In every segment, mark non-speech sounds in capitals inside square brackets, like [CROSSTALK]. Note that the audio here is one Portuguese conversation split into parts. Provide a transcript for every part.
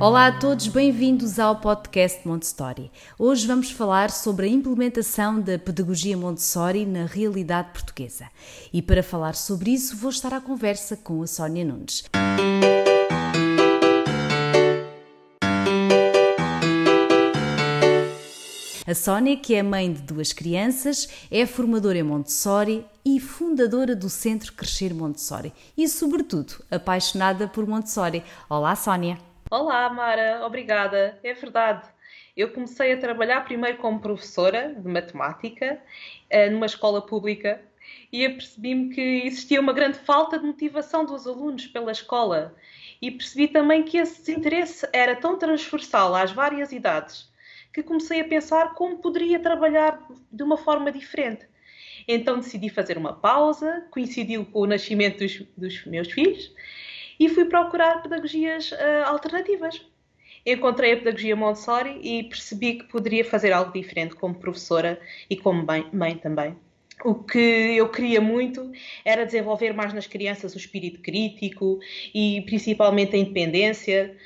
Olá a todos, bem-vindos ao podcast Montessori. Hoje vamos falar sobre a implementação da pedagogia Montessori na realidade portuguesa. E para falar sobre isso, vou estar à conversa com a Sónia Nunes. A Sónia, que é mãe de duas crianças, é formadora em Montessori e fundadora do Centro Crescer Montessori e, sobretudo, apaixonada por Montessori. Olá, Sónia! Olá, Mara, obrigada. É verdade. Eu comecei a trabalhar primeiro como professora de matemática eh, numa escola pública e apercebi-me que existia uma grande falta de motivação dos alunos pela escola e percebi também que esse interesse era tão transversal às várias idades que comecei a pensar como poderia trabalhar de uma forma diferente. Então decidi fazer uma pausa, coincidiu com o nascimento dos, dos meus filhos e fui procurar pedagogias uh, alternativas. Encontrei a pedagogia Montessori e percebi que poderia fazer algo diferente como professora e como mãe, também. O que eu queria muito era desenvolver mais nas crianças o espírito crítico e principalmente a independência.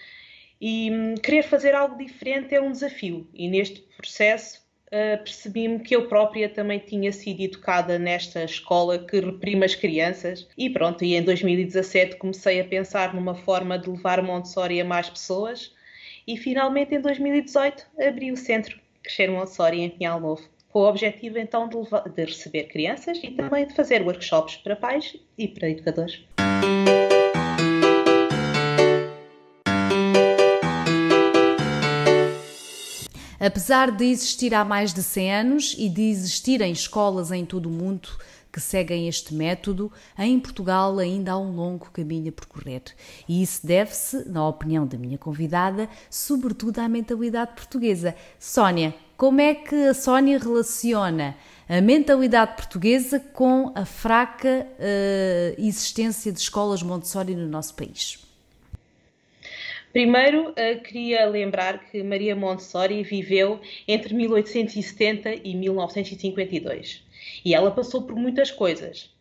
E hum, querer fazer algo diferente é um desafio, e neste processo uh, percebi-me que eu própria também tinha sido educada nesta escola que reprime as crianças. E pronto, e em 2017 comecei a pensar numa forma de levar Montessori a mais pessoas. E finalmente em 2018 abri o centro Crescer Montessori em Pinhal Novo, com o objetivo então de, levar, de receber crianças e também de fazer workshops para pais e para educadores. Apesar de existir há mais de 100 anos e de existirem escolas em todo o mundo que seguem este método, em Portugal ainda há um longo caminho a percorrer. E isso deve-se, na opinião da minha convidada, sobretudo à mentalidade portuguesa. Sónia, como é que a Sónia relaciona a mentalidade portuguesa com a fraca uh, existência de escolas Montessori no nosso país? Primeiro, uh, queria lembrar que Maria Montessori viveu entre 1870 e 1952 e ela passou por muitas coisas,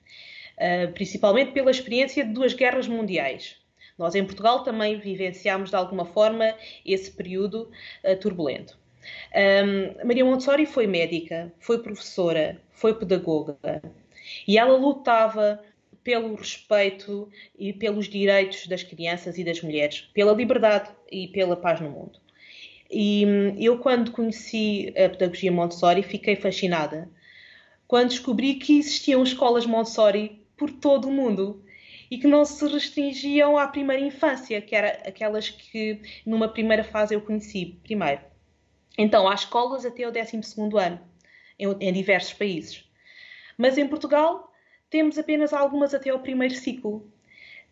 uh, principalmente pela experiência de duas guerras mundiais. Nós em Portugal também vivenciámos de alguma forma esse período uh, turbulento. Maria Montessori foi médica, foi professora, foi pedagoga e ela lutava pelo respeito e pelos direitos das crianças e das mulheres, pela liberdade e pela paz no mundo. E hum, eu, quando conheci a pedagogia Montessori, fiquei fascinada. Quando descobri que existiam escolas Montessori por todo o mundo e que não se restringiam à primeira infância, que era aquelas que numa primeira fase eu conheci primeiro. Então, há escolas até o 12 ano, em, em diversos países. Mas em Portugal temos apenas algumas até ao primeiro ciclo.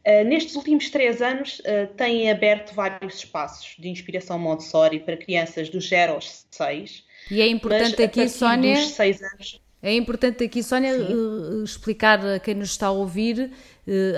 Uh, nestes últimos três anos, uh, têm aberto vários espaços de inspiração Montessori para crianças dos 0 aos 6. E é importante aqui, Sónia. É importante aqui, Sónia, uh, explicar a quem nos está a ouvir.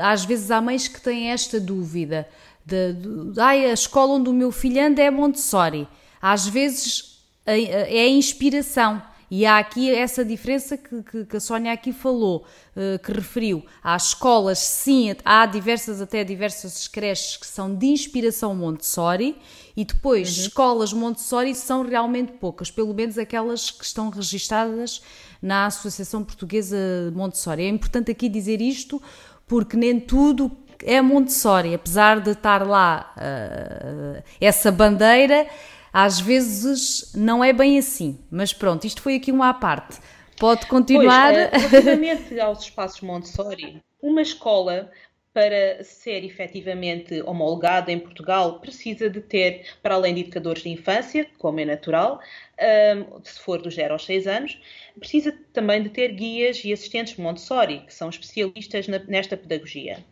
às vezes há mães que têm esta dúvida: de, de, ai, a escola onde o meu filho anda é Montessori. Às vezes é a inspiração e há aqui essa diferença que, que, que a Sónia aqui falou, uh, que referiu. Há escolas, sim, há diversas, até diversas creches que são de inspiração Montessori e depois uhum. escolas Montessori são realmente poucas, pelo menos aquelas que estão registadas na Associação Portuguesa Montessori. É importante aqui dizer isto porque nem tudo é Montessori, apesar de estar lá uh, essa bandeira às vezes não é bem assim, mas pronto, isto foi aqui uma à parte. Pode continuar. Pois, eh, relativamente aos espaços Montessori, uma escola para ser efetivamente homologada em Portugal, precisa de ter, para além de educadores de infância, como é natural, um, se for dos 0 aos 6 anos, precisa também de ter guias e assistentes Montessori, que são especialistas nesta pedagogia.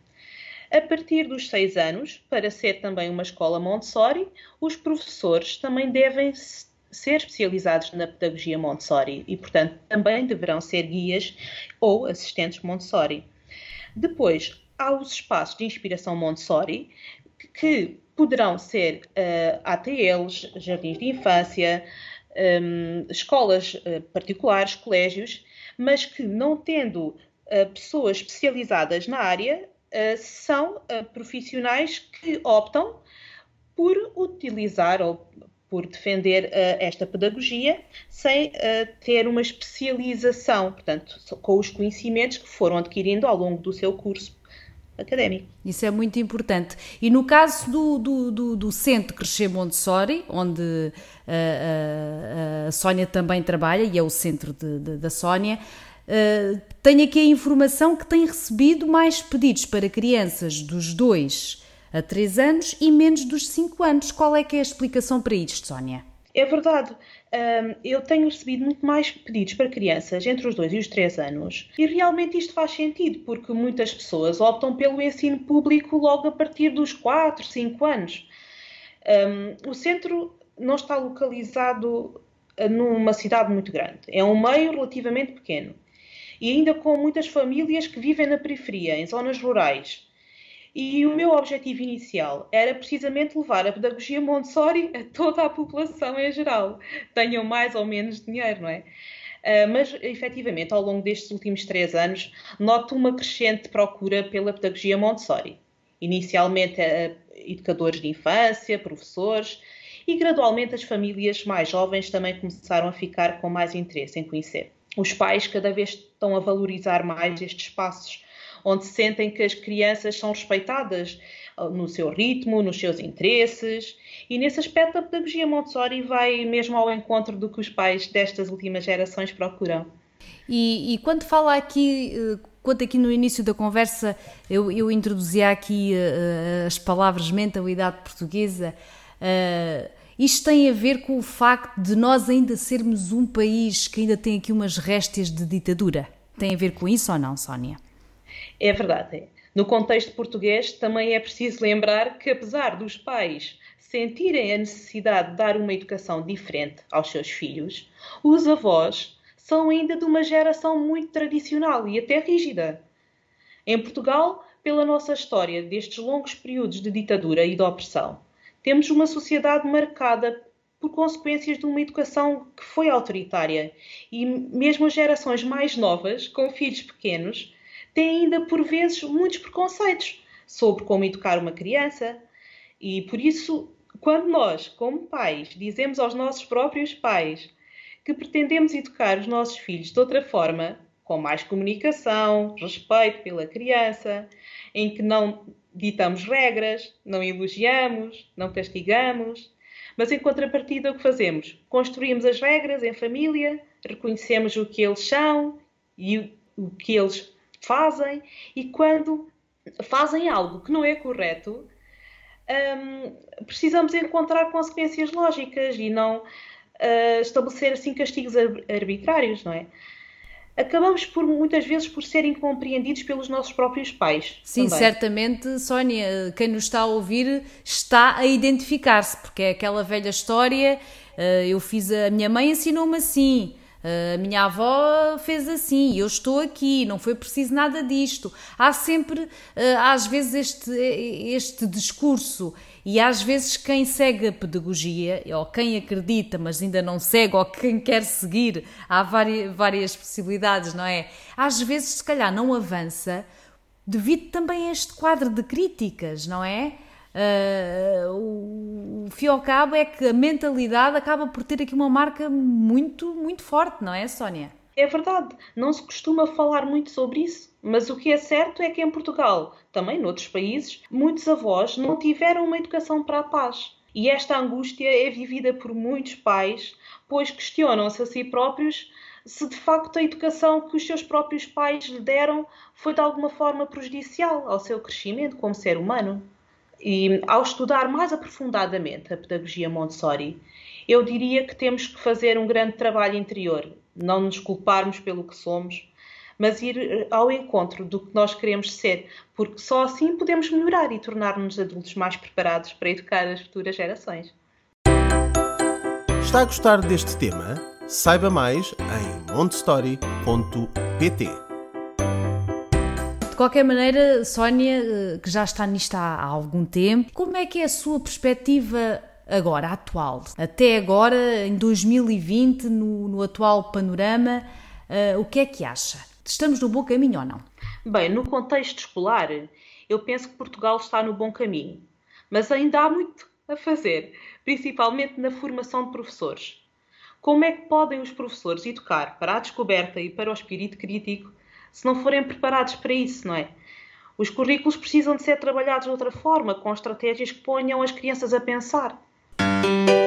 A partir dos seis anos, para ser também uma escola Montessori, os professores também devem ser especializados na pedagogia Montessori e, portanto, também deverão ser guias ou assistentes Montessori. Depois, há os espaços de inspiração Montessori que poderão ser uh, ATLs, jardins de infância, um, escolas uh, particulares, colégios, mas que não tendo uh, pessoas especializadas na área, são profissionais que optam por utilizar ou por defender esta pedagogia sem ter uma especialização, portanto, com os conhecimentos que foram adquirindo ao longo do seu curso académico. Isso é muito importante. E no caso do, do, do, do Centro Crescer Montessori, onde a, a Sónia também trabalha, e é o centro de, de, da Sónia, uh, tenho aqui a informação que tem recebido mais pedidos para crianças dos 2 a 3 anos e menos dos 5 anos. Qual é que é a explicação para isto, Sónia? É verdade. eu tenho recebido muito mais pedidos para crianças entre os 2 e os 3 anos. E realmente isto faz sentido, porque muitas pessoas optam pelo ensino público logo a partir dos 4, 5 anos. o centro não está localizado numa cidade muito grande. É um meio relativamente pequeno. E ainda com muitas famílias que vivem na periferia, em zonas rurais. E o meu objetivo inicial era precisamente levar a pedagogia Montessori a toda a população em geral, tenham mais ou menos dinheiro, não é? Uh, mas, efetivamente, ao longo destes últimos três anos, noto uma crescente procura pela pedagogia Montessori. Inicialmente, uh, educadores de infância, professores, e gradualmente as famílias mais jovens também começaram a ficar com mais interesse em conhecer. Os pais cada vez estão a valorizar mais estes espaços onde sentem que as crianças são respeitadas uh, no seu ritmo, nos seus interesses. E nesse aspecto, a pedagogia Montessori vai mesmo ao encontro do que os pais destas últimas gerações procuram. E, e quando fala aqui, uh, quando aqui no início da conversa eu, eu introduzia aqui uh, as palavras mentalidade portuguesa, uh, isto tem a ver com o facto de nós ainda sermos um país que ainda tem aqui umas réstias de ditadura. Tem a ver com isso ou não, Sónia? É verdade. No contexto português, também é preciso lembrar que, apesar dos pais sentirem a necessidade de dar uma educação diferente aos seus filhos, os avós são ainda de uma geração muito tradicional e até rígida. Em Portugal, pela nossa história destes longos períodos de ditadura e de opressão, temos uma sociedade marcada por consequências de uma educação que foi autoritária e mesmo as gerações mais novas, com filhos pequenos, têm ainda por vezes muitos preconceitos sobre como educar uma criança. E por isso, quando nós, como pais, dizemos aos nossos próprios pais que pretendemos educar os nossos filhos de outra forma, com mais comunicação, respeito pela criança, em que não ditamos regras, não elogiamos, não castigamos, mas em contrapartida o que fazemos? Construímos as regras em família, reconhecemos o que eles são e o que eles fazem e quando fazem algo que não é correto, um, precisamos encontrar consequências lógicas e não uh, estabelecer assim castigos arbitrários, não é? Acabamos por muitas vezes por ser incompreendidos pelos nossos próprios pais. Sim, também. certamente, Sónia, quem nos está a ouvir está a identificar-se, porque é aquela velha história. Uh, eu fiz a minha mãe ensinou-me assim, a minha avó fez assim, eu estou aqui, não foi preciso nada disto. Há sempre, ah, às vezes, este, este discurso e às vezes quem segue a pedagogia, ou quem acredita, mas ainda não segue, ou quem quer seguir, há várias, possibilidades, não é? Às vezes, se calhar, não avança devido também a este quadro de críticas, não é? Uh, o fio ao cabo é que a mentalidade acaba por ter aqui uma marca muito, muito forte, não é, Sónia? É verdade, não se costuma falar muito sobre isso, mas o que é certo é que em Portugal, também noutros países, muitos avós não tiveram uma educação para a paz. E esta angústia é vivida por muitos pais, pois questionam-se a si próprios se de facto a educação que os seus próprios pais lhe deram foi de alguma forma prejudicial ao seu crescimento como ser humano. E ao estudar mais aprofundadamente a pedagogia Montessori, eu diria que temos que fazer um grande trabalho interior, não nos culparmos pelo que somos, mas ir eh, ao encontro do que nós queremos ser, porque só assim podemos melhorar e tornar-nos adultos mais preparados para educar as futuras gerações. Está a gostar deste tema? Saiba mais em montestory.pt. De qualquer maneira, Sónia, eh, que já está nisto há algum tempo, como é que é a sua perspectiva agora, atual? Até agora, em 2020, no, no atual panorama, uh, o que é que acha? Estamos no bom caminho ou não? Bem, no contexto escolar, eu penso que Portugal está no bom caminho, mas ainda há muito a fazer principalmente na formação de professores. Como é que podem os professores educar para a descoberta e para o espírito crítico se não forem preparados para isso, não é? Os currículos precisam de ser trabalhados de outra forma, com estratégias que ponham as crianças a pensar. thank you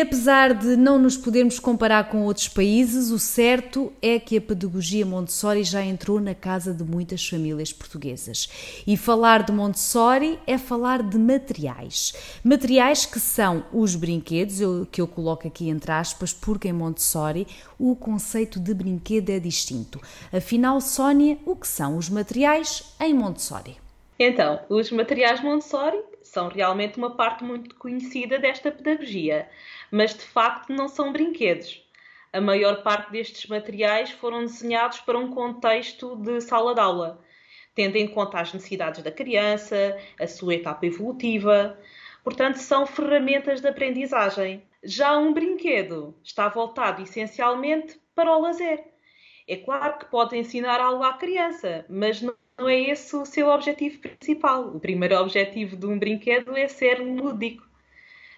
Apesar de não nos podermos comparar com outros países, o certo é que a pedagogia Montessori já entrou na casa de muitas famílias portuguesas. E falar de Montessori é falar de materiais. Materiais que são os brinquedos, eu, que eu coloco aqui entre aspas, porque em Montessori o conceito de brinquedo é distinto. Afinal, Sónia, o que são os materiais em Montessori? Então, os materiais Montessori são realmente uma parte muito conhecida desta pedagogia mas de facto não são brinquedos. A maior parte destes materiais foram desenhados para um contexto de sala de aula, tendo em conta as necessidades da criança, a sua etapa evolutiva. Portanto, são ferramentas de aprendizagem. Já um brinquedo está voltado essencialmente para o lazer. É claro que pode ensinar algo à criança, mas não é esse o seu objetivo principal. O primeiro objetivo de um brinquedo é ser lúdico.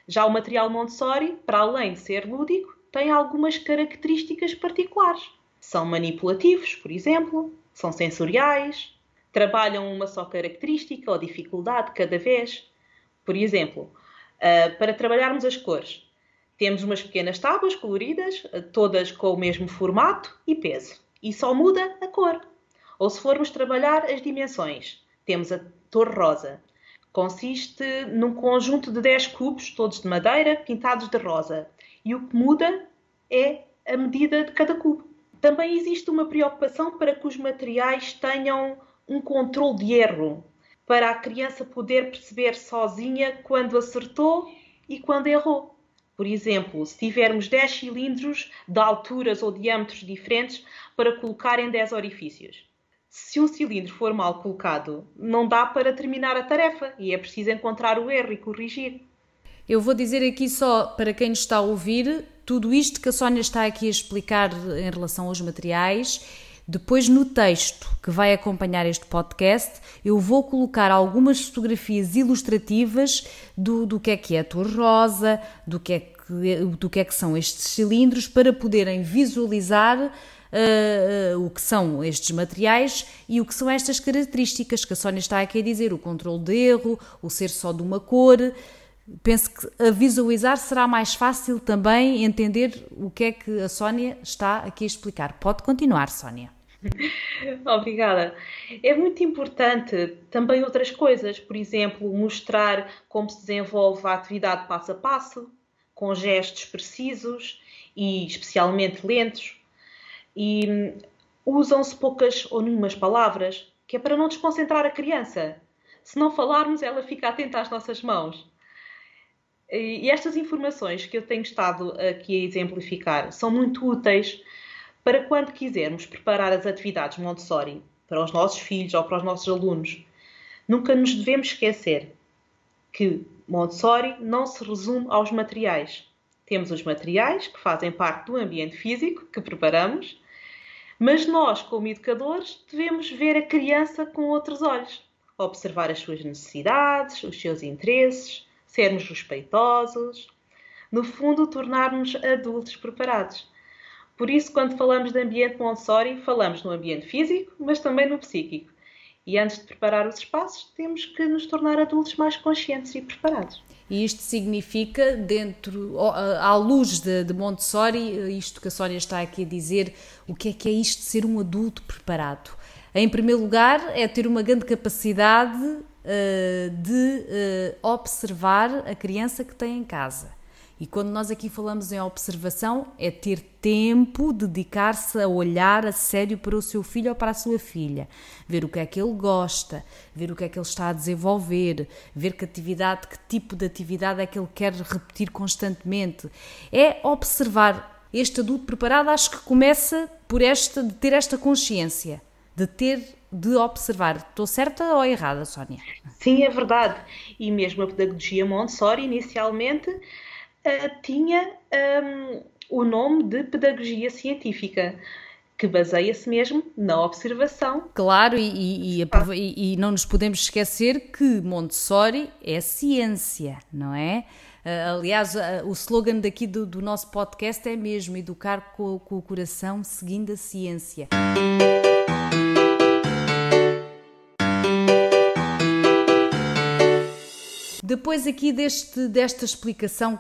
Já o material Montessori, para além de ser lúdico, tem algumas características particulares. São manipulativos, por exemplo, são sensoriais, trabalham uma só característica ou dificuldade cada vez. Por exemplo, uh, para trabalharmos as cores, temos umas pequenas tábuas coloridas, uh, todas com o mesmo formato e peso, e só muda a cor. Ou se formos trabalhar as dimensões, temos a torre rosa, Consiste num conjunto de 10 cubos, todos de madeira, pintados de rosa. E o que muda é a medida de cada cubo. Também existe uma preocupação para que os materiais tenham um controle de erro, para a criança poder perceber sozinha quando acertou e quando errou. Por exemplo, se tivermos 10 cilindros de alturas ou diâmetros diferentes para colocar em 10 orifícios se um cilindro for mal colocado, não dá para terminar a tarefa e é preciso encontrar o erro e corrigir. Eu vou dizer aqui só para quem nos está a ouvir, tudo isto que a Sónia está aqui a explicar em relação aos materiais. Depois, no texto que vai acompanhar este podcast, eu vou colocar algumas fotografias ilustrativas do, do que é que é a Torre Rosa, do que, é que, do que é que são estes cilindros, para poderem visualizar uh, o que são estes materiais e o que são estas características que a Sónia está aqui a dizer, o controle de erro, o ser só de uma cor. Penso que a visualizar será mais fácil também entender o que é que a Sónia está aqui a explicar. Pode continuar, Sónia. [LAUGHS] Obrigada. É muito importante também outras coisas, por exemplo, mostrar como se desenvolve a atividade passo a passo, com gestos precisos e especialmente lentos, e hum, usam-se poucas ou nenhumas palavras, que é para não desconcentrar a criança. Se não falarmos, ela fica atenta às nossas mãos. E estas informações que eu tenho estado aqui a exemplificar são muito úteis para quando quisermos preparar as atividades Montessori para os nossos filhos ou para os nossos alunos. Nunca nos devemos esquecer que Montessori não se resume aos materiais. Temos os materiais que fazem parte do ambiente físico que preparamos mas nós, como educadores, devemos ver a criança com outros olhos, observar as suas necessidades, os seus interesses, sermos respeitosos, no fundo, tornar-nos adultos preparados. Por isso, quando falamos de ambiente Montessori, falamos no ambiente físico, mas também no psíquico. E antes de preparar os espaços, temos que nos tornar adultos mais conscientes e preparados. E isto significa, dentro, à luz de, de Montessori, isto que a Sónia está aqui a dizer, o que é que é isto de ser um adulto preparado? Em primeiro lugar, é ter uma grande capacidade uh, de uh, observar a criança que tem em casa E quando nós aqui falamos em observação, é ter tempo, dedicar-se a olhar a sério para o seu filho ou para a sua filha, ver o que é que ele gosta, ver o que é que ele está a desenvolver, ver que atividade, que tipo de atividade é que ele quer repetir constantemente. É observar este adulto preparado, acho que começa por esta, de ter esta consciência, de ter de observar. Estou certa ou errada, Sónia? Sim, é verdade. E mesmo a pedagogia Montessori, inicialmente, uh, tinha um, o nome de pedagogia científica que baseia-se mesmo na observação. Claro, e, e, e, e, não nos podemos esquecer que Montessori é ciência, não é? Uh, aliás, uh, o slogan daqui do, do, nosso podcast é mesmo educar com, com o coração seguindo a ciência. Depois aqui deste, desta explicação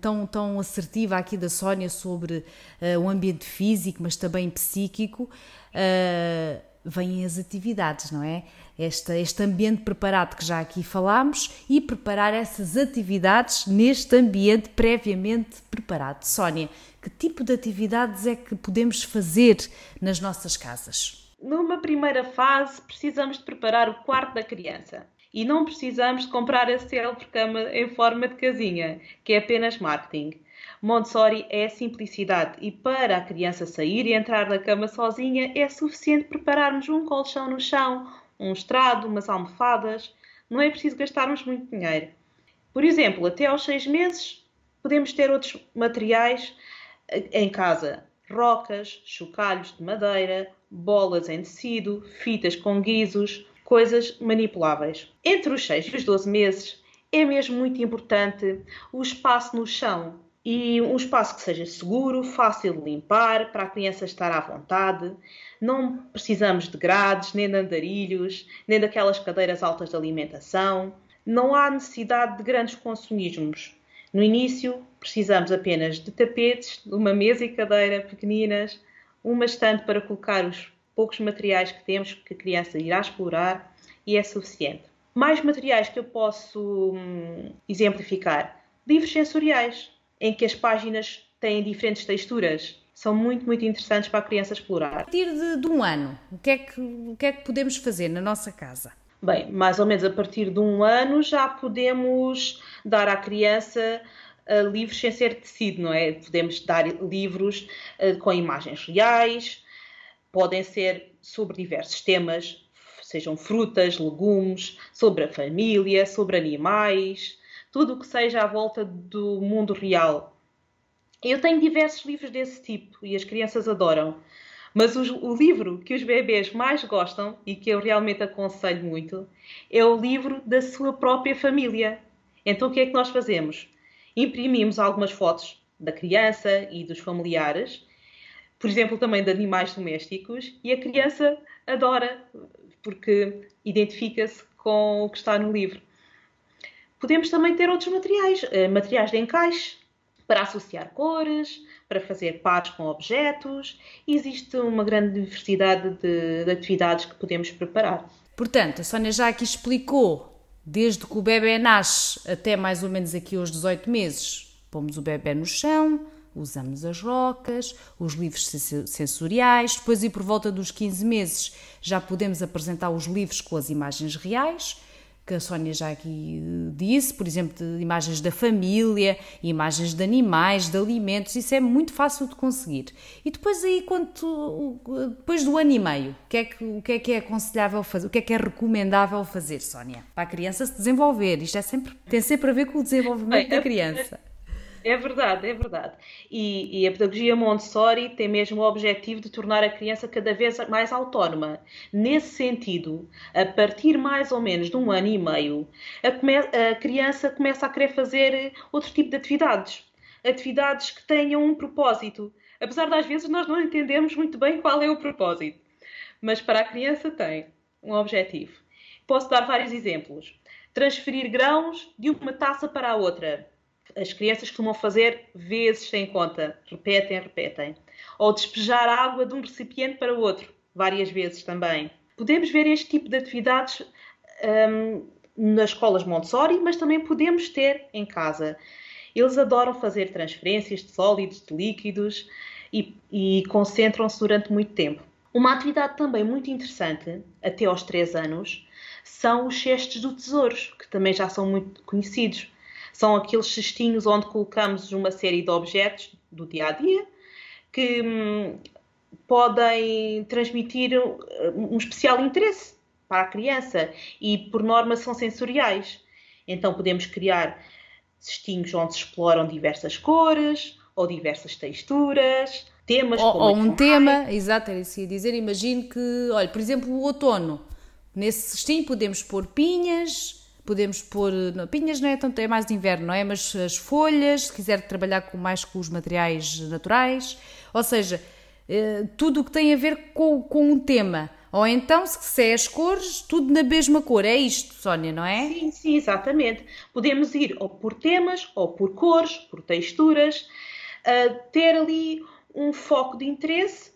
tão, tão assertiva aqui da Sónia sobre uh, o ambiente físico, mas também psíquico, uh, vêm as atividades, não é? Este, este ambiente preparado que já aqui falámos e preparar essas atividades neste ambiente previamente preparado. Sónia, que tipo de atividades é que podemos fazer nas nossas casas? Numa primeira fase, precisamos de preparar o quarto da criança. E não precisamos de comprar a célebre cama em forma de casinha, que é apenas marketing. Montessori é simplicidade e para a criança sair e entrar na cama sozinha é suficiente prepararmos um colchão no chão, um estrado, umas almofadas. Não é preciso gastarmos muito dinheiro. Por exemplo, até aos seis meses podemos ter outros materiais eh, em casa. Rocas, chocalhos de madeira, bolas em tecido, fitas com guizos, coisas manipuláveis. Entre os 6 e os 12 meses é mesmo muito importante o espaço no chão e um espaço que seja seguro, fácil de limpar, para a criança estar à vontade. Não precisamos de grades, nem de andarilhos, nem daquelas cadeiras altas de alimentação. Não há necessidade de grandes consumismos. No início, precisamos apenas de tapetes, uma mesa e cadeira pequeninas, uma estante para colocar os poucos materiais que temos que a criança irá explorar e é suficiente. Mais materiais que eu posso hum, exemplificar: livros sensoriais, em que as páginas têm diferentes texturas. São muito, muito interessantes para a criança explorar. A partir de, de um ano, o que, é que, o que é que podemos fazer na nossa casa? Bem, mais ou menos a partir de um ano já podemos dar à criança uh, livros sem ser tecido, não é? Podemos dar livros uh, com imagens reais, podem ser sobre diversos temas, sejam frutas, legumes, sobre a família, sobre animais, tudo o que seja à volta do mundo real. Eu tenho diversos livros desse tipo e as crianças adoram. Mas o, livro que os bebês mais gostam e que eu realmente aconselho muito é o livro da sua própria família. Então o que é que nós fazemos? Imprimimos algumas fotos da criança e dos familiares por exemplo, também de animais domésticos, e a criança adora, porque identifica-se com o que está no livro. Podemos também ter outros materiais, eh, materiais de encaixe, para associar cores, para fazer pares com objetos. Existe uma grande diversidade de, de atividades que podemos preparar. Portanto, a Sónia já aqui explicou, desde que o bebê nasce até mais ou menos aqui aos 18 meses, pomos o bebê no chão, usamos as rocas, os livros sensoriais, depois e por volta dos 15 meses já podemos apresentar os livros com as imagens reais, que a Sónia já aqui eh, disse, por exemplo, de imagens da família, imagens de animais, de alimentos, isso é muito fácil de conseguir. E depois aí, quando, depois do ano e meio, o que, é que, o que é que é aconselhável fazer, o que é que é recomendável fazer, Sónia? Para a criança se desenvolver, isto é sempre, tem sempre a ver com o desenvolvimento Bem, da criança. É verdade, é verdade. E, e, a pedagogia Montessori tem mesmo o objetivo de tornar a criança cada vez mais autónoma. Nesse sentido, a partir mais ou menos de um ano e meio, a, come a criança começa a querer fazer outro tipo de atividades. Atividades que tenham um propósito. Apesar de às vezes nós não entendemos muito bem qual é o propósito. Mas para a criança tem um objetivo. Posso dar vários exemplos. Transferir grãos de uma taça para a outra as crianças costumam fazer vezes sem conta, repetem, repetem. Ou despejar água de um recipiente para outro, várias vezes também. Podemos ver este tipo de atividades um, nas escolas Montessori, mas também podemos ter em casa. Eles adoram fazer transferências de sólidos, de líquidos e, e concentram-se durante muito tempo. Uma atividade também muito interessante, até aos 3 anos, são os cestos do tesouros, que também já são muito conhecidos. São aqueles cestinhos onde colocamos uma série de objetos do dia a dia que hum, podem transmitir um especial interesse para a criança e, por norma, são sensoriais. Então, podemos criar cestinhos onde se exploram diversas cores ou diversas texturas, temas ou, ou um tema, exato, era isso que ia dizer. Imagino que, olha, por exemplo, o outono. Nesse cestinho podemos pôr pinhas, podemos pôr. Não, pinhas não é tanto, é mais de inverno, não é? Mas as folhas, se quiser trabalhar com, mais com os materiais naturais. Ou seja, eh, tudo o que tem a ver com, com um tema. Ou então, se é as cores, tudo na mesma cor. É isto, Sónia, não é? Sim, sim, exatamente. Podemos ir ou por temas, ou por cores, por texturas, uh, ter ali um foco de interesse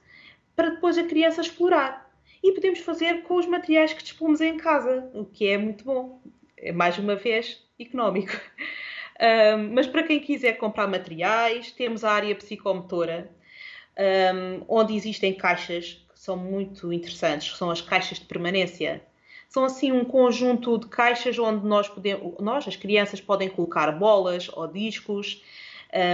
para depois a criança explorar. E podemos fazer com os materiais que dispomos em casa, o que é muito bom. É mais uma vez económico. [LAUGHS] Um, mas para quem quiser comprar materiais, temos a área psicomotora, um, onde existem caixas que são muito interessantes, que são as caixas de permanência. São assim um conjunto de caixas onde nós podemos, nós, as crianças, podem colocar bolas ou discos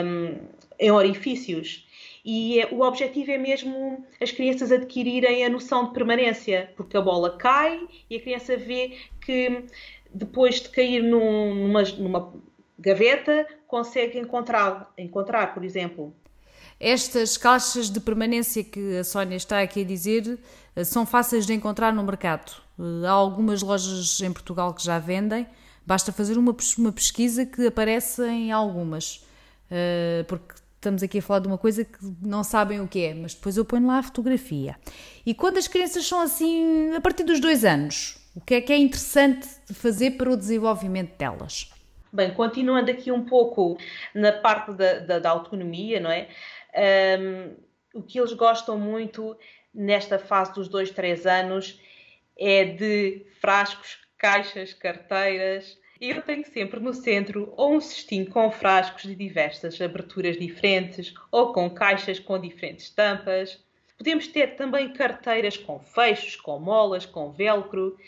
um, em orifícios. E é, o objetivo é mesmo as crianças adquirirem a noção de permanência, porque a bola cai e a criança vê que depois de cair num, numa, numa gaveta consegue encontrar, encontrar, por exemplo. Estas caixas de permanência que a Sónia está aqui a dizer eh, são fáceis de encontrar no mercado. Eh, há algumas lojas em Portugal que já vendem, basta fazer uma, uma pesquisa que aparece em algumas. Eh, porque estamos aqui a falar de uma coisa que não sabem o que é, mas depois eu ponho lá a fotografia. E quando as crianças são assim, a partir dos dois anos, o que é que é interessante fazer para o desenvolvimento delas? Bem, continuando aqui um pouco na parte da, da, da autonomia, não é? Um, o que eles gostam muito nesta fase dos dois, três anos é de frascos, caixas, carteiras. E eu tenho sempre no centro ou um cestinho com frascos de diversas aberturas diferentes ou com caixas com diferentes tampas. Podemos ter também carteiras com fechos, com molas, com velcro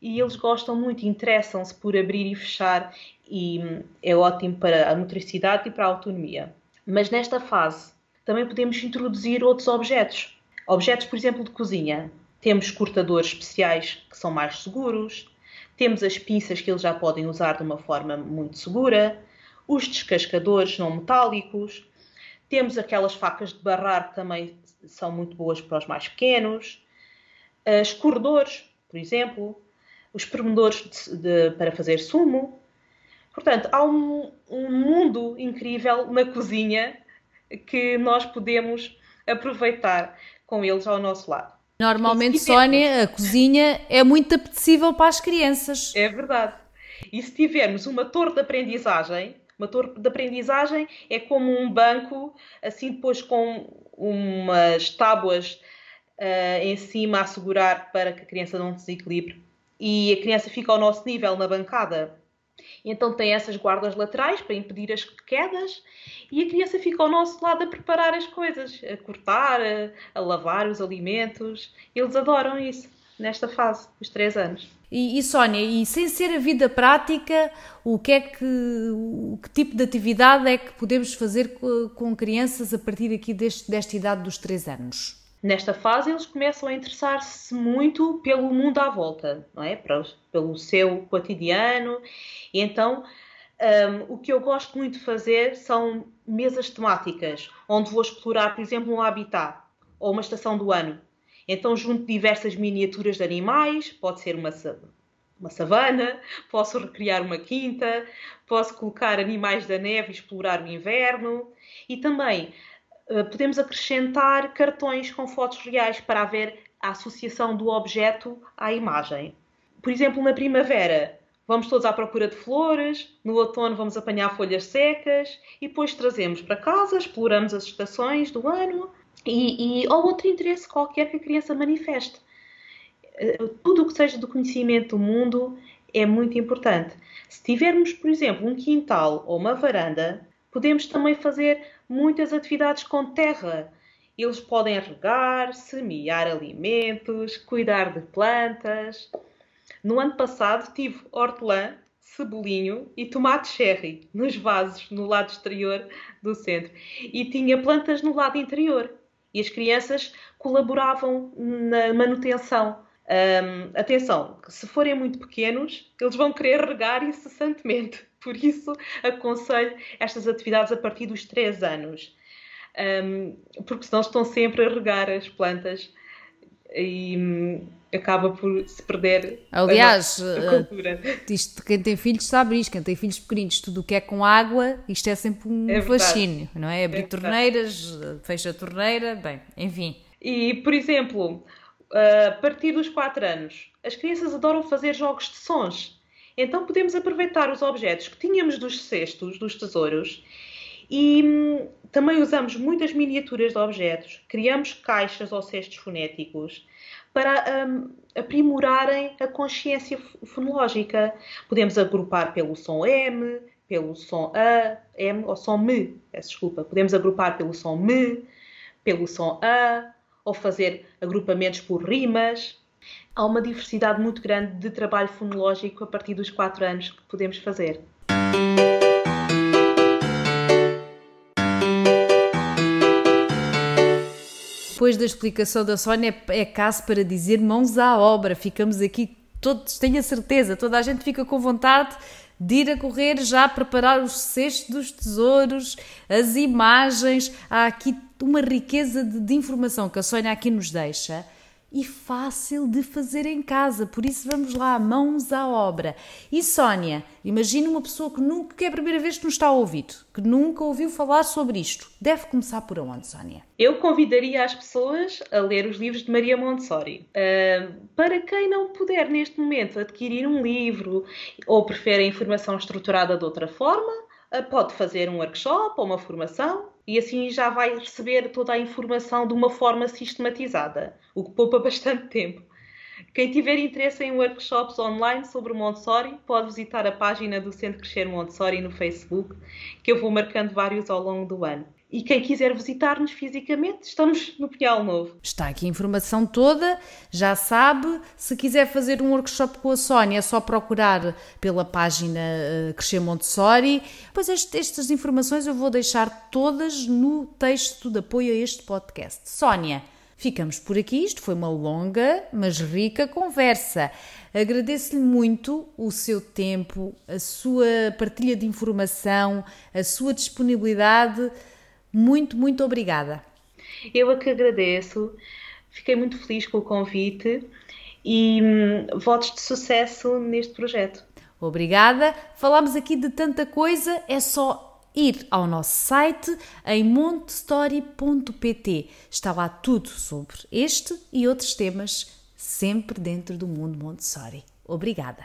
e eles gostam muito, interessam-se por abrir e fechar e hum, é ótimo para a motricidade e para a autonomia. Mas nesta fase também podemos introduzir outros objetos. Objetos, por exemplo, de cozinha. Temos cortadores especiais que são mais seguros, temos as pinças que eles já podem usar de uma forma muito segura, os descascadores não metálicos, temos aquelas facas de barrar que também são muito boas para os mais pequenos, os corredores, por exemplo, os premedores para fazer sumo. Portanto, há um, um mundo incrível na cozinha que nós podemos aproveitar com eles ao nosso lado. Normalmente, Sónia, a cozinha é muito apetecível para as crianças. É verdade. E se tivermos uma torre de aprendizagem, uma torre de aprendizagem é como um banco, assim depois com umas tábuas uh, em cima a segurar para que a criança não desequilibre e a criança fica ao nosso nível na bancada. Então tem essas guardas laterais para impedir as quedas e a criança fica ao nosso lado a preparar as coisas, a cortar, a, a lavar os alimentos. Eles adoram isso nesta fase, os três anos. E, e, Sónia, e sem ser a vida prática, o que é que, o que tipo de atividade é que podemos fazer com, com crianças a partir aqui deste, desta idade dos três anos? Nesta fase, eles começam a interessar-se muito pelo mundo à volta, não é? Pelo seu cotidiano. E então, um, o que eu gosto muito de fazer são mesas temáticas, onde vou explorar, por exemplo, um habitat ou uma estação do ano. Então, junto diversas miniaturas de animais, pode ser uma, uma savana, [LAUGHS] posso recriar uma quinta, posso colocar animais da neve e explorar o inverno. E também podemos acrescentar cartões com fotos reais para haver a associação do objeto à imagem. Por exemplo, na primavera, vamos todos à procura de flores, no outono, vamos apanhar folhas secas e depois trazemos para casa, exploramos as estações do ano e, e ou outro interesse qualquer que a criança manifeste. Eh, tudo o que seja do conhecimento do mundo é muito importante. Se tivermos, por exemplo, um quintal ou uma varanda, podemos também fazer muitas atividades com terra. Eles podem regar, semear alimentos, cuidar de plantas. No ano passado tive hortelã, cebolinho e tomate cherry nos vasos no lado exterior do centro e tinha plantas no lado interior e as crianças colaboravam na manutenção. Um, atenção, se forem muito pequenos, eles vão querer regar incessantemente. Por isso, aconselho estas atividades a partir dos 3 anos. Um, porque senão estão sempre a regar as plantas e hum, acaba por se perder Aliás, a, a cultura. Isto, quem tem filhos sabe isto, quem tem filhos pequeninos, tudo o que é com água, isto é sempre um é fascínio, não é? Abrir é torneiras, fecha a torneira, bem, enfim. E, por exemplo, a partir dos 4 anos, as crianças adoram fazer jogos de sons. Então podemos aproveitar os objetos que tínhamos dos cestos, dos tesouros, e hum, também usamos muitas miniaturas de objetos, criamos caixas ou cestos fonéticos para um, aprimorarem a consciência fonológica. Podemos agrupar pelo som M, pelo som A, M ou som M, desculpa. Podemos agrupar pelo som M, pelo som A, ou fazer agrupamentos por rimas. Há uma diversidade muito grande de trabalho fonológico a partir dos 4 anos que podemos fazer. depois da explicação da Sónia, é caso para dizer mãos à obra. Ficamos aqui todos, tenho a certeza, toda a gente fica com vontade de ir a correr já preparar os cestos dos tesouros, as imagens. Há aqui uma riqueza de, de informação que a Sónia aqui nos deixa e fácil de fazer em casa. Por isso vamos lá, mãos à obra. E Sónia, imagina uma pessoa que nunca, que é a primeira vez que nos está a ouvir, que nunca ouviu falar sobre isto. Deve começar por onde, Sónia? Eu convidaria as pessoas a ler os livros de Maria Montessori. Uh, para quem não puder neste momento adquirir um livro ou prefere a informação estruturada de outra forma, uh, pode fazer um workshop ou uma formação e assim já vai receber toda a informação de uma forma sistematizada, o que poupa [LAUGHS] bastante tempo. Quem tiver interesse em workshops online sobre Montessori, pode visitar a página do Centro Crescer Montessori no Facebook, que eu vou marcando vários ao longo do ano. E quem quiser visitar-nos fisicamente, estamos no Pinhal Novo. Está aqui a informação toda, já sabe. Se quiser fazer um workshop com a Sónia, é só procurar pela página uh, Crescer Montessori. Pois este, estas informações eu vou deixar todas no texto de apoio a este podcast. Sónia, ficamos por aqui. Isto foi uma longa, mas rica conversa. Agradeço-lhe muito o seu tempo, a sua partilha de informação, a sua disponibilidade muito, muito obrigada. Eu é que agradeço, fiquei muito feliz com o convite e hum, votos de sucesso neste projeto. Obrigada. Falámos aqui de tanta coisa, é só ir ao nosso site em montestory.pt. Está lá tudo sobre este e outros temas, sempre dentro do mundo Montessori. Obrigada.